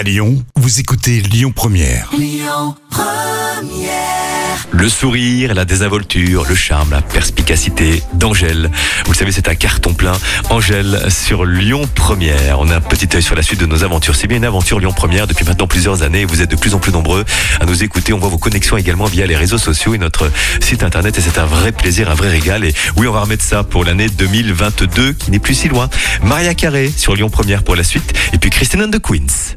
À Lyon, vous écoutez Lyon Première. Le sourire, la désinvolture, le charme, la perspicacité d'Angèle. Vous le savez, c'est un carton plein. Angèle sur Lyon Première. On a un petit œil sur la suite de nos aventures. C'est bien une aventure Lyon Première depuis maintenant plusieurs années. Vous êtes de plus en plus nombreux à nous écouter. On voit vos connexions également via les réseaux sociaux et notre site internet. Et c'est un vrai plaisir, un vrai régal. Et oui, on va remettre ça pour l'année 2022 qui n'est plus si loin. Maria Carré sur Lyon Première pour la suite. Et puis Christine the Queens.